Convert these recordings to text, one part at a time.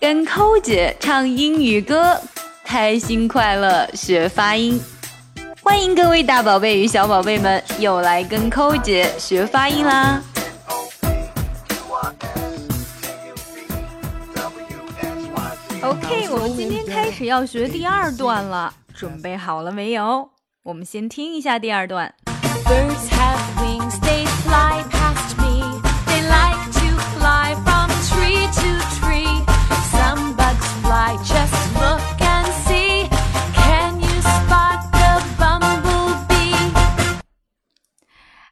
跟扣姐唱英语歌，开心快乐学发音。欢迎各位大宝贝与小宝贝们又来跟扣姐学发音啦！OK，我们今天开始要学第二段了，准备好了没有？我们先听一下第二段。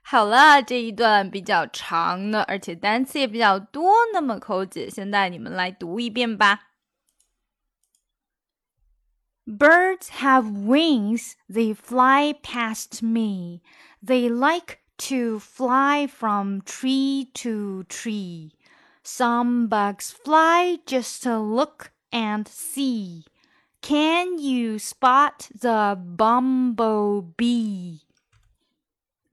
好了，这一段比较长的，而且单词也比较多，那么扣姐现在你们来读一遍吧。Birds have wings, they fly past me. They like to fly from tree to tree. Some bugs fly just to look and see. Can you spot the bumblebee?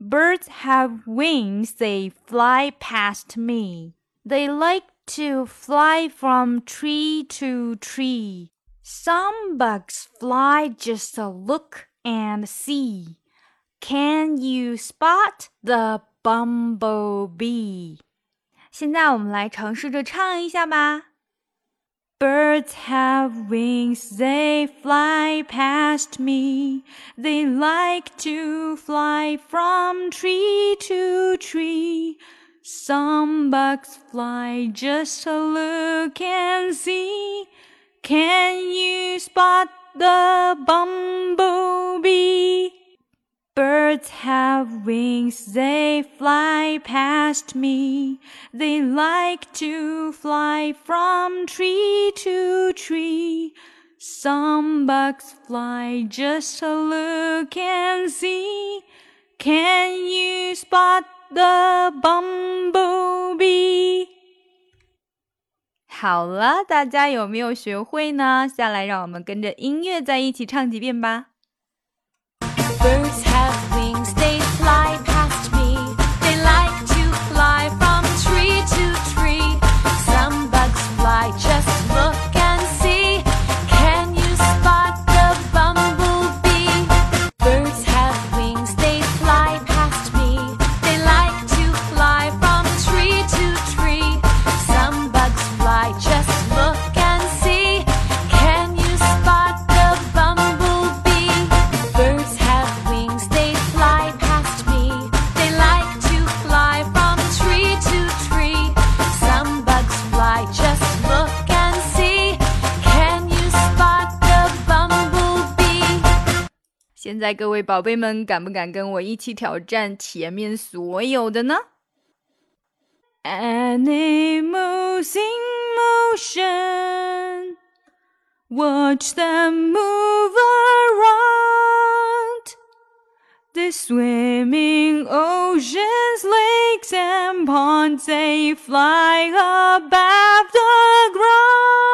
Birds have wings, they fly past me. They like to fly from tree to tree. Some bugs fly just to look and see. Can you spot the bumblebee? 现在我们来尝试着唱一下吧。 Birds have wings, they fly past me. They like to fly from tree to tree. Some bugs fly just to look and see. Can you spot the bumblebee? Birds have wings, they fly past me. They like to fly from tree to tree. Some bugs fly just to look and see. Can you spot the bumblebee? 好了，大家有没有学会呢？下来让我们跟着音乐再一起唱几遍吧。Birds 现在各位宝贝们，敢不敢跟我一起挑战前面所有的呢？ Animals in motion. Watch them move around. They swim in oceans, lakes, and ponds. They fly above the ground.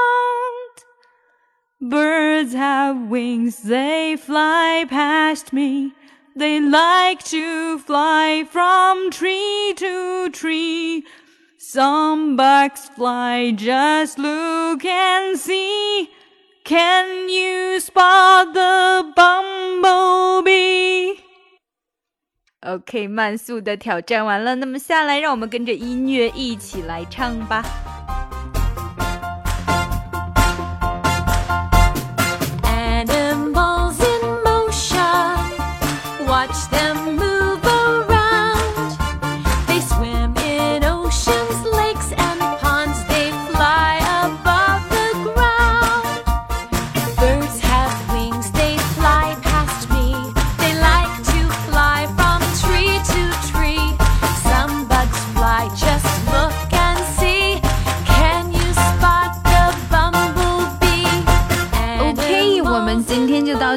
Birds have wings, they fly past me. They like to fly from tree to tree. Some bugs fly, just look and see. Can you spot the bumblebee? OK，慢速的挑战完了，那么下来让我们跟着音乐一起来唱吧。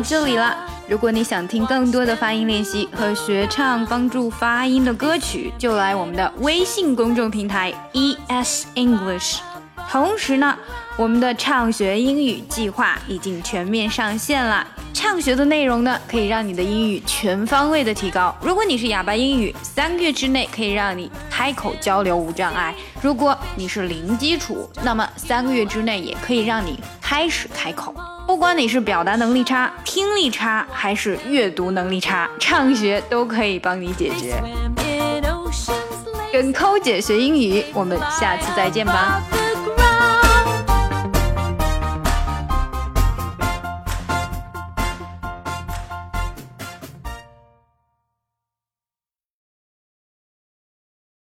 这里了。如果你想听更多的发音练习和学唱帮助发音的歌曲，就来我们的微信公众平台 ES English。同时呢，我们的畅学英语计划已经全面上线了，畅学的内容呢，可以让你的英语全方位的提高。如果你是哑巴英语，三个月之内可以让你开口交流无障碍；如果你是零基础，那么三个月之内也可以让你开始开口。不管你是表达能力差、听力差，还是阅读能力差，畅学都可以帮你解决。跟抠姐学英语，我们下次再见吧。